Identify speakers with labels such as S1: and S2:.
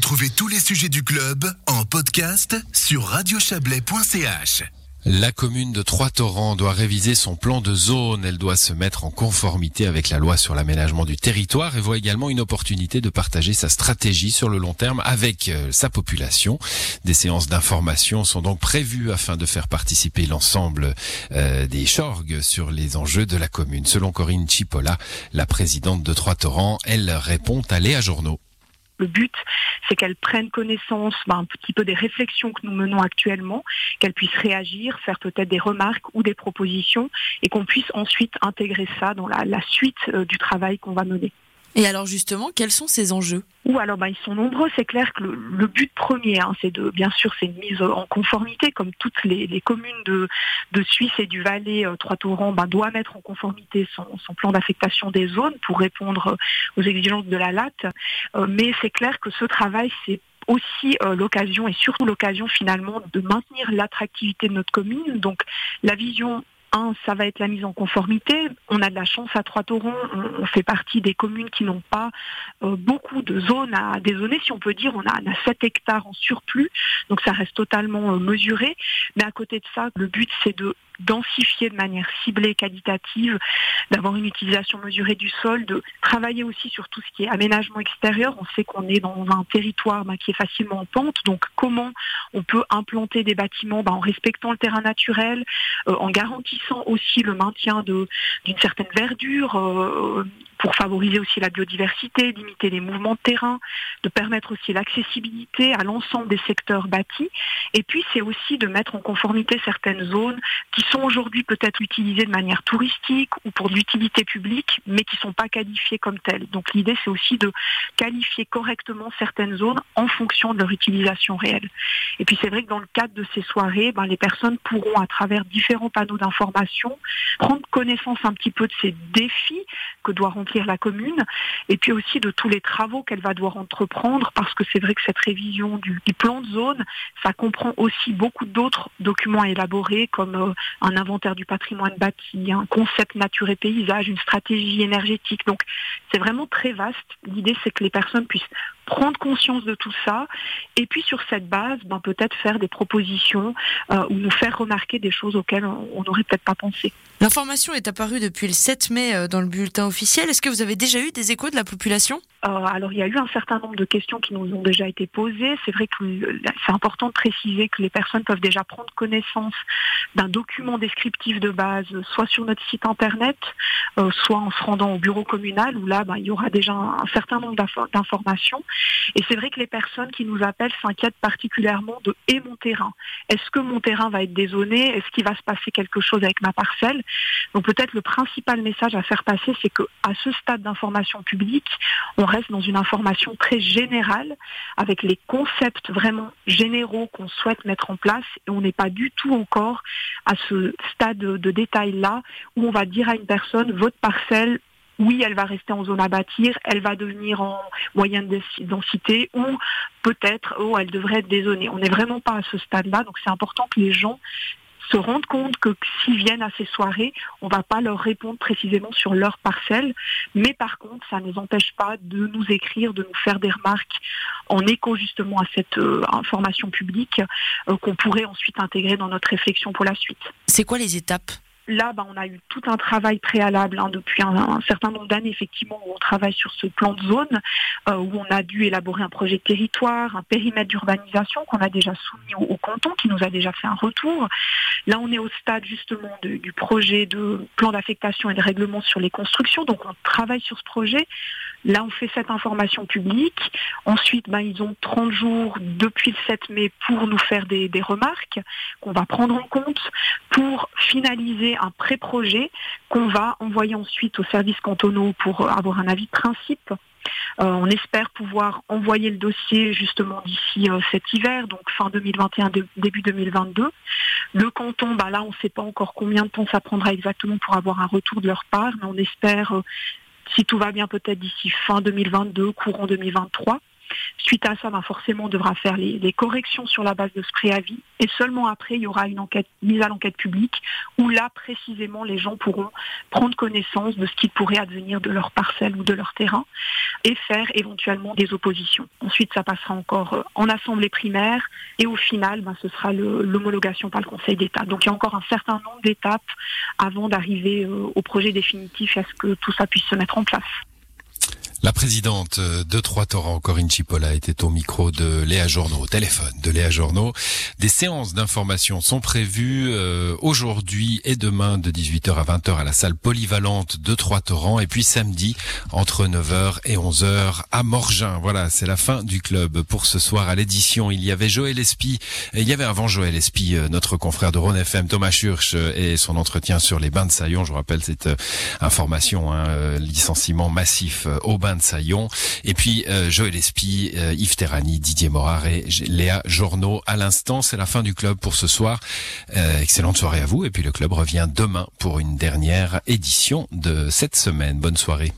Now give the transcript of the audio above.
S1: Retrouvez tous les sujets du club en podcast sur radiochablais.ch.
S2: La commune de Trois-Torrents doit réviser son plan de zone. Elle doit se mettre en conformité avec la loi sur l'aménagement du territoire et voit également une opportunité de partager sa stratégie sur le long terme avec euh, sa population. Des séances d'information sont donc prévues afin de faire participer l'ensemble euh, des chorgues sur les enjeux de la commune. Selon Corinne Chipola, la présidente de Trois-Torrents, elle répond à Léa Journaux.
S3: Le but, c'est qu'elles prennent connaissance ben, un petit peu des réflexions que nous menons actuellement, qu'elles puissent réagir, faire peut-être des remarques ou des propositions, et qu'on puisse ensuite intégrer ça dans la, suite euh, du travail qu'on va mener.
S4: Et alors justement, quels sont ces enjeux?
S3: Ou alors bah, ils sont nombreux, c'est clair que le, but premier, hein, c'est de bien sûr c'est une mise en conformité, comme toutes les, communes de, Suisse et du Valais, euh, Trois-Torrents bah, doit mettre en conformité son, plan d'affectation des zones pour répondre aux exigences de la LAT. Euh, mais c'est clair que ce travail, c'est aussi euh, l'occasion et surtout l'occasion finalement de maintenir l'attractivité de notre commune. Donc la vision un, ça va être la mise en conformité. On a de la chance à Trois-Torons, on, fait partie des communes qui n'ont pas euh, beaucoup de zones à dézoner, si on peut dire. On a, 7 hectares en surplus, donc ça reste totalement euh, mesuré. Mais à côté de ça, le but, c'est de densifier de manière ciblée, qualitative, d'avoir une utilisation mesurée du sol, de travailler aussi sur tout ce qui est aménagement extérieur. On sait qu'on est dans un territoire bah, qui est facilement en pente, donc comment on peut implanter des bâtiments bah, en respectant le terrain naturel, euh, en garantissant aussi le maintien d'une certaine verdure, euh, pour favoriser aussi la biodiversité, limiter les mouvements de terrain, de permettre aussi l'accessibilité à l'ensemble des secteurs bâtis. Et puis c'est aussi de mettre en conformité certaines zones qui sont aujourd'hui peut-être utilisées de manière touristique ou pour l'utilité publique, mais qui ne sont pas qualifiées comme telles. Donc l'idée c'est aussi de qualifier correctement certaines zones en fonction de leur utilisation réelle. Et puis c'est vrai que dans le cadre de ces soirées, ben, les personnes pourront à travers différents panneaux d'information prendre connaissance un petit peu de ces défis que doit la commune, et puis aussi de tous les travaux qu'elle va devoir entreprendre, parce que c'est vrai que cette révision du, plan de zone, ça comprend aussi beaucoup d'autres documents élaborés, comme euh, un inventaire du patrimoine bâti, un concept nature et paysage, une stratégie énergétique. Donc c'est vraiment très vaste. L'idée, c'est que les personnes puissent prendre conscience de tout ça, et puis sur cette base, ben, peut-être faire des propositions euh, ou nous faire remarquer des choses auxquelles on n'aurait peut-être pas pensé.
S4: L'information est apparue depuis le 7 mai euh, dans le bulletin officiel. Est-ce que vous avez déjà eu des échos de la population?
S3: Alors il y a eu un certain nombre de questions qui nous ont déjà été posées. C'est vrai que c'est important de préciser que les personnes peuvent déjà prendre connaissance d'un document descriptif de base, soit sur notre site internet, euh, soit en se rendant au bureau communal, où là, ben, il y aura déjà un, certain nombre d'informations. Et c'est vrai que les personnes qui nous appellent s'inquiètent particulièrement de et mon terrain. Est-ce que mon terrain va être dézoné Est-ce qu'il va se passer quelque chose avec ma parcelle? Donc peut-être le principal message à faire passer, c'est qu'à ce stade d'information publique, on reste dans une information très générale, avec les concepts vraiment généraux qu'on souhaite mettre en place, et on n'est pas du tout encore à ce stade de détail-là, où on va dire à une personne, votre parcelle oui, elle va rester en zone à bâtir, elle va devenir en moyenne densité ou peut-être, oh, elle devrait être dézonée. On n'est vraiment pas à ce stade-là, donc c'est important que les gens se rendent compte que s'ils viennent à ces soirées, on ne va pas leur répondre précisément sur leur parcelle, mais par contre, ça ne nous empêche pas de nous écrire, de nous faire des remarques en écho justement à cette euh, information publique euh, qu'on pourrait ensuite intégrer dans notre réflexion pour la suite.
S4: C'est quoi les étapes?
S3: Là, bah, on a eu tout un travail préalable hein, depuis un, certain nombre d'années, effectivement, où on travaille sur ce plan de zone, euh, où on a dû élaborer un projet de territoire, un périmètre d'urbanisation qu'on a déjà soumis au, canton, qui nous a déjà fait un retour. Là, on est au stade justement du projet de plan d'affectation et de règlement sur les constructions, donc on travaille sur ce projet. Là, on fait cette information publique. Ensuite, ben, ils ont 30 jours depuis le 7 mai pour nous faire des remarques qu'on va prendre en compte pour finaliser un pré-projet qu'on va envoyer ensuite aux services cantonaux pour avoir un avis de principe. Euh, on espère pouvoir envoyer le dossier justement d'ici euh, cet hiver, donc fin 2021, début 2022. Le canton, bah là, on ne sait pas encore combien de temps ça prendra exactement pour avoir un retour de leur part, mais on espère, euh, si tout va bien, peut-être d'ici fin 2022, courant 2023. Suite à ça, ben forcément, on devra faire les, corrections sur la base de ce préavis. Et seulement après, il y aura une enquête mise à l'enquête publique où là, précisément, les gens pourront prendre connaissance de ce qui pourrait advenir de leur parcelle ou de leur terrain et faire éventuellement des oppositions. Ensuite, ça passera encore euh, en assemblée primaire et au final, ben, ce sera l'homologation par le Conseil d'État. Donc il y a encore un certain nombre d'étapes avant d'arriver euh, au projet définitif et à ce que tout ça puisse se mettre en place.
S2: La présidente de Trois-Torrents, Corinne Chipola, était au micro de Léa Journaux, au téléphone de Léa Journaux. Des séances d'information sont prévues euh, aujourd'hui et demain de 18h à 20h à la salle polyvalente de Trois-Torrents et puis samedi entre 9h et 11h à Morgin. Voilà, c'est la fin du club pour ce soir à l'édition. Il y avait Joël Espy, et il y avait avant Joël Espy, euh, notre confrère de Rhône FM, Thomas Schurch euh, et son entretien sur les bains de Saillon. Je vous rappelle cette information, hein, licenciement massif au bain de Saillon. Et puis euh, Joël Espy, euh, Yves Terrani, Didier Morard et Léa Journaux. À l'instant, c'est la fin du club pour ce soir. Euh, excellente soirée à vous. Et puis le club revient demain pour une dernière édition de cette semaine. Bonne soirée.